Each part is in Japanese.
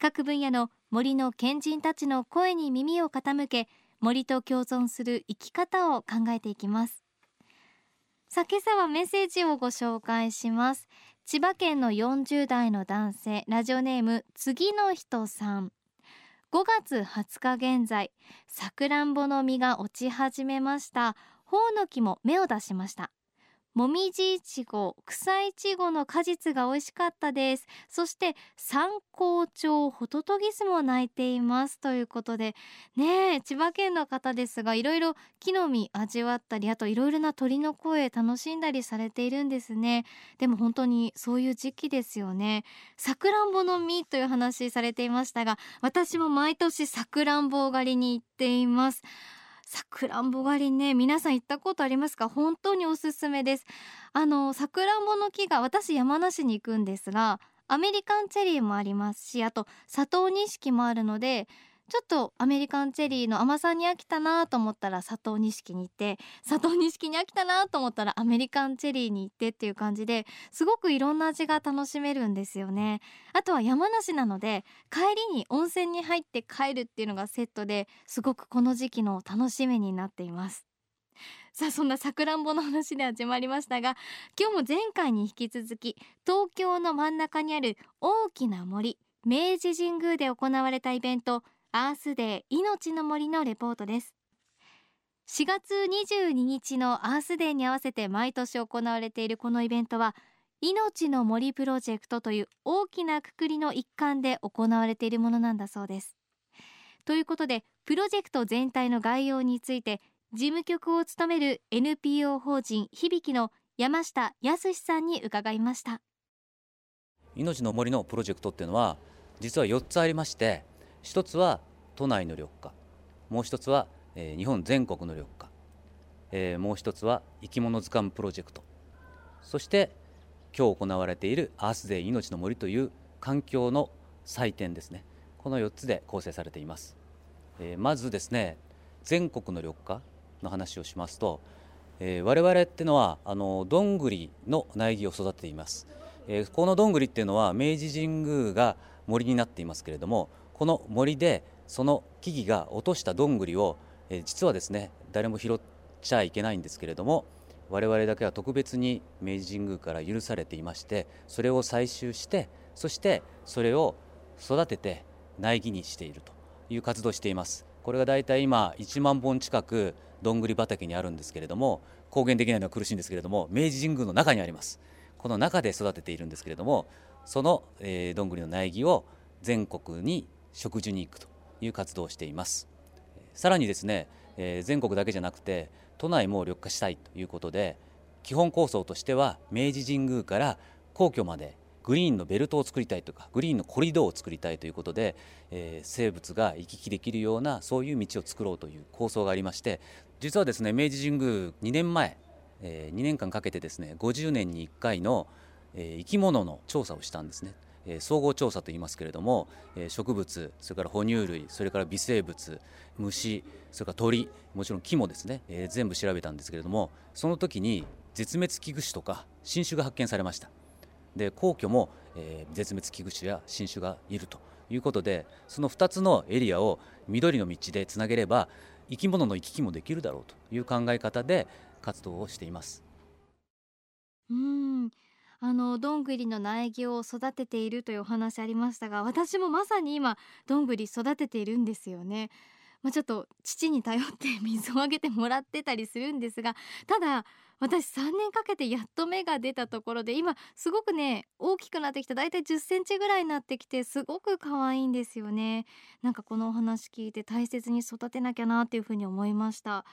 各分野の森の賢人たちの声に耳を傾け森と共存する生き方を考えていきます。さあ今朝はメッセージをご紹介します。千葉県の40代の男性ラジオネーム次の人さん。5月20日現在さくらんぼの実が落ち始めました。ほうの木も芽を出しました。もみじいちご草いちごの果実が美味しかったです。そして三高町ホトトギスも鳴いていますということでねえ千葉県の方ですがいろいろ木の実味わったりあといろいろな鳥の声楽しんだりされているんですね。でも本当にそういう時期ですよね。さくらんぼの実という話されていましたが私も毎年さくらんぼ狩りに行っています。さくらんぼ狩りね皆さん行ったことありますか？本当におすすめです。あのさくらんぼの木が私山梨に行くんですがアメリカンチェリーもありますしあと佐藤錦もあるのでちょっとアメリカンチェリーの甘さに飽きたなと思ったら佐藤錦に行って佐藤錦に飽きたなと思ったらアメリカンチェリーに行ってっていう感じですごくいろんな味が楽しめるんですよね。あとは山梨なので帰りに温泉に入って帰るっていうのがセットですごくこの時期の楽しみになっています。さあそんなさくらんぼの話で始まりましたが今日も前回に引き続き東京の真ん中にある大きな森明治神宮で行われたイベントアースデー命の森のレポートです。4月22日のアースデーに合わせて毎年行われているこのイベントは命の森プロジェクトという大きなくくりの一環で行われているものなんだそうです。ということでプロジェクト全体の概要について事務局を務める NPO 法人響の山下康さんに伺いました。命の森のプロジェクトっていうのは実は4つありまして一つは都内の緑化。もう一つは、えー、日本全国の緑化、えー、もう一つは生き物図鑑プロジェクト。そして今日行われているアースデー命の森という環境の祭典ですね。この4つで構成されています、えー、まずですね全国の緑化の話をしますと、えー、我々ってのはあのどんぐりの苗木を育てています、えー、このどんぐりっていうのは明治神宮が森になっていますけれどもこの森でその木々が落としたどんぐりを、え実はですね誰も拾っちゃいけないんですけれども我々だけは特別に明治神宮から許されていましてそれを採集してそしてそれを育てて苗木にしているという活動をしています。これが大体今1万本近くどんぐり畑にあるんですけれども公言できないのは苦しいんですけれども明治神宮の中にあります。この中で育てているんですけれどもその、えー、どんぐりの苗木を全国に植樹に行くという活動をしていますさらにですね、え、全国だけじゃなくて都内も緑化したいということで基本構想としては明治神宮から皇居までグリーンのベルトを作りたいとかグリーンのコリドーを作りたいということで、えー、生物が行き来できるようなそういう道を作ろうという構想がありまして実はですね明治神宮2年前、えー、2年間かけてですね50年に1回の、えー、生き物の調査をしたんですね。え総合調査といいますけれども、え植物それから哺乳類それから微生物虫それから鳥もちろん木もですね、え全部調べたんですけれどもその時に絶滅危惧種とか新種が発見されましたで皇居も、え絶滅危惧種や新種がいるということでその2つのエリアを緑の道でつなげれば生き物の行き来もできるだろうという考え方で活動をしています。うんあのどんぐりの苗木を育てているというお話ありましたが私もまさに今どんぐり育てているんですよね。まあ、ちょっと父に頼って水をあげてもらってたりするんですがただ私3年かけてやっと芽が出たところで今すごくね大きくなってきただいたい10センチぐらいになってきてすごく可愛いんですよねなんかこのお話聞いて大切に育てなきゃなっていうふうに思いました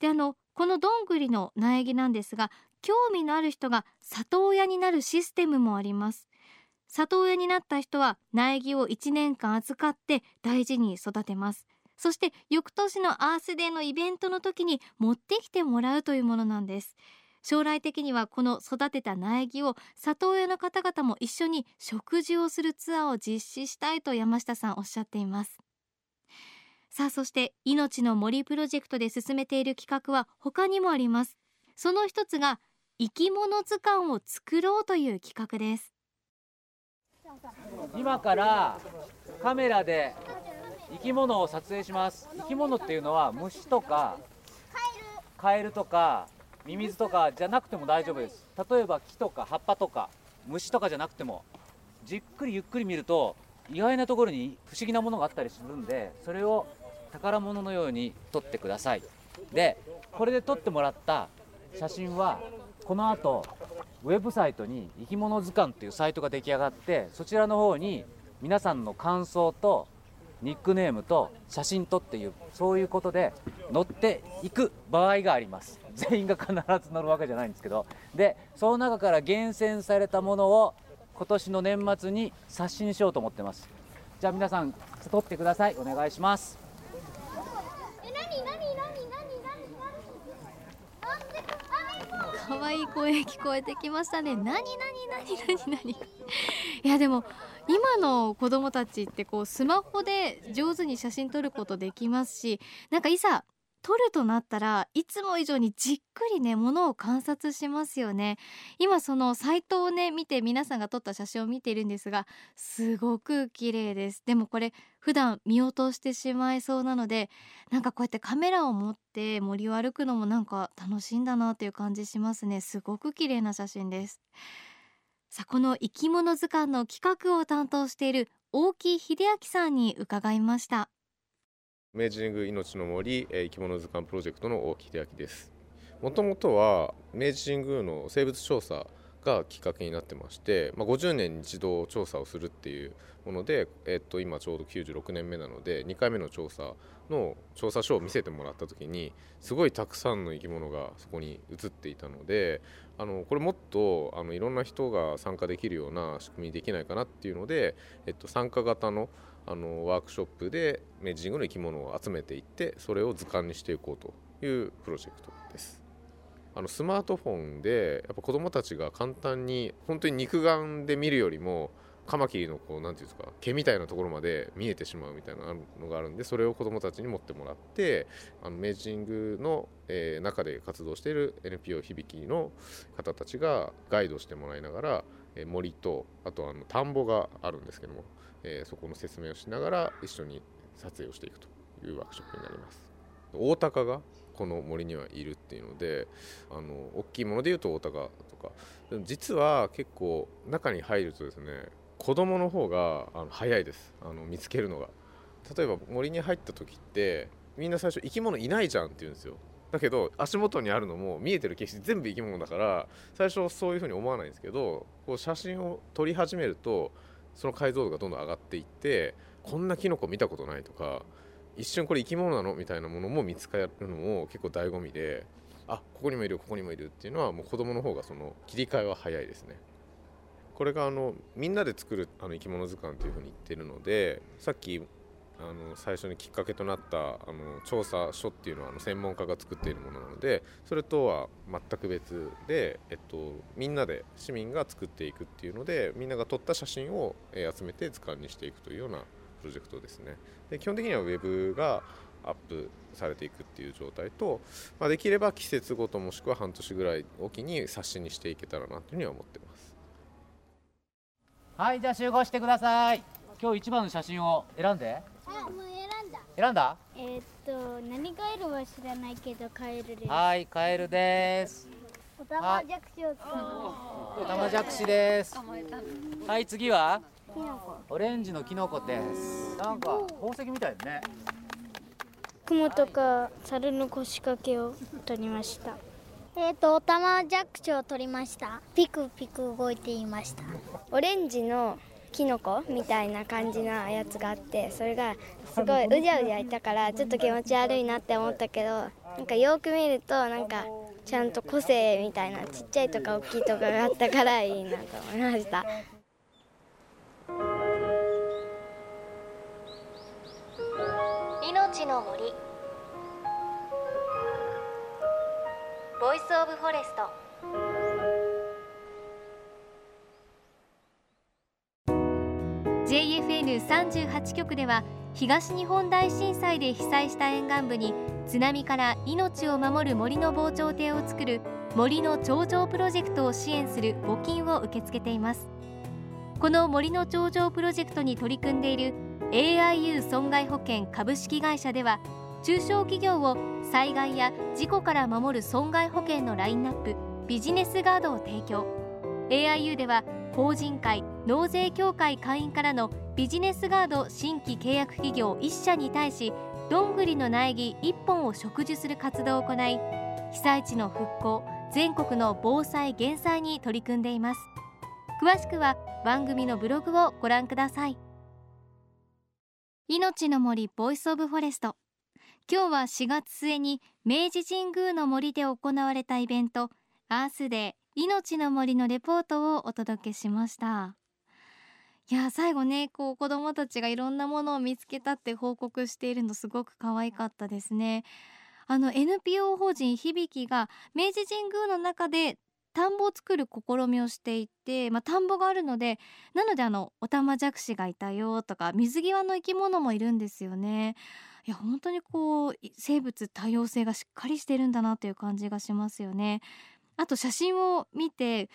であのこのどんぐりの苗木なんですが興味のある人が里親になるシステムもあります。里親になった人は苗木を1年間預かって大事に育てます。そして翌年のアースデーのイベントの時に持ってきてもらうというものなんです。将来的にはこの育てた苗木を里親の方々も一緒に食事をするツアーを実施したいと山下さんおっしゃっています。さあそして命の森プロジェクトで進めている企画は他にもあります。その一つが生き物図鑑を作ろうという企画です。今からカメラで生き物を撮影します。生き物っていうのは虫とかカエル。とかミミズとかじゃなくても大丈夫です。例えば木とか葉っぱとか虫とかじゃなくてもじっくりゆっくり見ると意外なところに不思議なものがあったりするんでそれを宝物のように撮ってください。でこれで撮ってもらった写真はこの後ウェブサイトに生き物図鑑っていうサイトが出来上がってそちらの方に皆さんの感想とニックネームと写真とっていうそういうことで載っていく場合があります。全員が必ず載るわけじゃないんですけど。でその中から厳選されたものを今年の年末に刷新しようと思ってます。じゃあ皆さん撮ってください。お願いします。可愛い声聞こえてきましたね。何何何何何 いやでも今の子供たちってこうスマホで上手に写真撮ることできますし、なんかいざ撮るとなったらいつも以上にじっくりねものを観察しますよね。今そのサイトをね見て皆さんが撮った写真を見ているんですがすごく綺麗です。でもこれ普段見落としてしまいそうなのでなんかこうやってカメラを持って森を歩くのもなんか楽しいんだなという感じしますね。すごく綺麗な写真です。さあこの生き物図鑑の企画を担当している大木秀明さんに伺いました。明治神宮命の森生き物図鑑プロジェクトの大木秀明です。もともとは明治神宮の生物調査がきっかけになってまして、まあ、50年に一度調査をするっていうもので、えっと、今ちょうど96年目なので2回目の調査の調査書を見せてもらった時にすごいたくさんの生き物がそこに映っていたのであのこれもっとあのいろんな人が参加できるような仕組みできないかなっていうので、えっと、参加型のあのワークショップで明治神宮の生き物を集めていってそれを図鑑にしていこうというプロジェクトです。あのスマートフォンでやっぱ子どもたちが簡単に本当に肉眼で見るよりもカマキリのこうなんていうんですか毛みたいなところまで見えてしまうみたいなのがあるんでそれを子どもたちに持ってもらってあの明治神宮の、えー、中で活動している NPO 響の方たちがガイドしてもらいながら、え、森とあとあの田んぼがあるんですけどもえー、そこの説明をしながら一緒に撮影をしていくというワークショップになります。オオタカがこの森にはいるっていうのであの大きいものでいうとオオタカとか実は結構中に入るとですね子供の方があの早いです。あの見つけるのが。例えば森に入った時ってみんな最初生き物いないじゃんって言うんですよ。だけど足元にあるのも見えてる景色全部生き物だから最初そういうふうに思わないんですけどこう写真を撮り始めるとその解像度がどんどん上がっていってこんなキノコ見たことないとか一瞬これ生き物なのみたいなものも見つかるのも結構醍醐味であここにもいるここにもいるっていうのはもう子供の方がその切り替えは早いですね。これがあのみんなで作るあの生き物図鑑というふうに言ってるのでさっきあの最初にきっかけとなったあの調査書っていうのはあの専門家が作っているものなのでそれとは全く別で、えっと、みんなで市民が作っていくっていうのでみんなが撮った写真を、え集めて図鑑にしていくというようなプロジェクトですね。で基本的にはウェブがアップされていくっていう状態と、まあ、できれば季節ごともしくは半年ぐらいおきに冊子にしていけたらなというふうには思ってます。はいじゃあ集合してください。今日一番の写真を選んで。あ、もう選んだ。選んだ？えー、っと、何カエルは知らないけど、カエルです。はいカエルですおたまじゃくしを使う。オタマジャクシですはい次は？キノコ。オレンジのキノコですなんか宝石みたいね雲とか猿の腰掛けを取りました。えー、っと、おたまじゃくしを取りました。ピクピク動いていました。オレンジのキノコみたいな感じなやつがあってそれがすごいうじゃうじゃいたからちょっと気持ち悪いなって思ったけどなんかよく見るとなんかちゃんと個性みたいなちっちゃいとか大きいとかがあったからいいなと思いました。命の森。 Voice of Forest。38局では東日本大震災で被災した沿岸部に津波から命を守る森の防潮堤を作る森の長城プロジェクトを支援する募金を受け付けています。この森の長城プロジェクトに取り組んでいる AIU 損害保険株式会社では中小企業を災害や事故から守る損害保険のラインナップビジネスガードを提供。AIU では法人会納税協会会員からのビジネスガード新規契約企業1社に対しどんぐりの苗木1本を植樹する活動を行い被災地の復興全国の防災減災に取り組んでいます。詳しくは番組のブログをご覧ください。命の森 Voice of Forest。今日は4月末に明治神宮の森で行われたイベントアースデー命の森のレポートをお届けしました。いや最後ねこう子どもたちがいろんなものを見つけたって報告しているのすごく可愛かったですね。あの NPO 法人響が明治神宮の中で田んぼを作る試みをしていて、まあ、田んぼがあるのでなのであのオタマジャクシがいたよとか水際の生き物もいるんですよね。いや本当にこう生物多様性がしっかりしてるんだなという感じがしますよね。あと写真を見て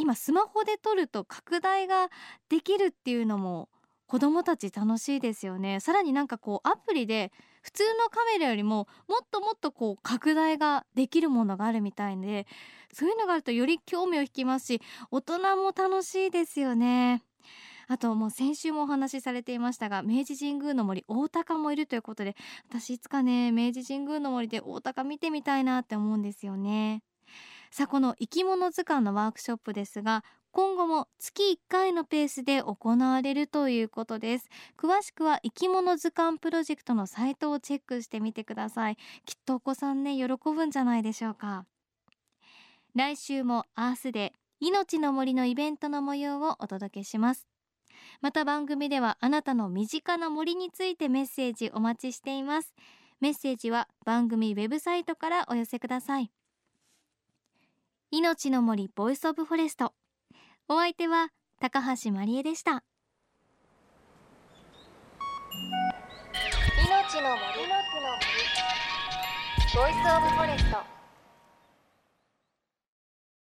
今スマホで撮ると拡大ができるっていうのも子どもたち楽しいですよね。さらになんかこうアプリで普通のカメラよりももっともっとこう拡大ができるものがあるみたいでそういうのがあるとより興味を引きますし大人も楽しいですよね。あともう先週もお話しされていましたが明治神宮の森大鷹もいるということで私いつかね明治神宮の森で大鷹見てみたいなって思うんですよね。さあこの生き物図鑑のワークショップですが今後も月1回のペースで行われるということです。詳しくは生き物図鑑プロジェクトのサイトをチェックしてみてください。きっとお子さんね喜ぶんじゃないでしょうか。来週もアースデー命の森のイベントの模様をお届けします。また番組ではあなたの身近な森についてメッセージお待ちしています。メッセージは番組ウェブサイトからお寄せください。命の森 Voice of Forest。お相手は高橋真理恵でした。命の森。ボイスオブフォレスト。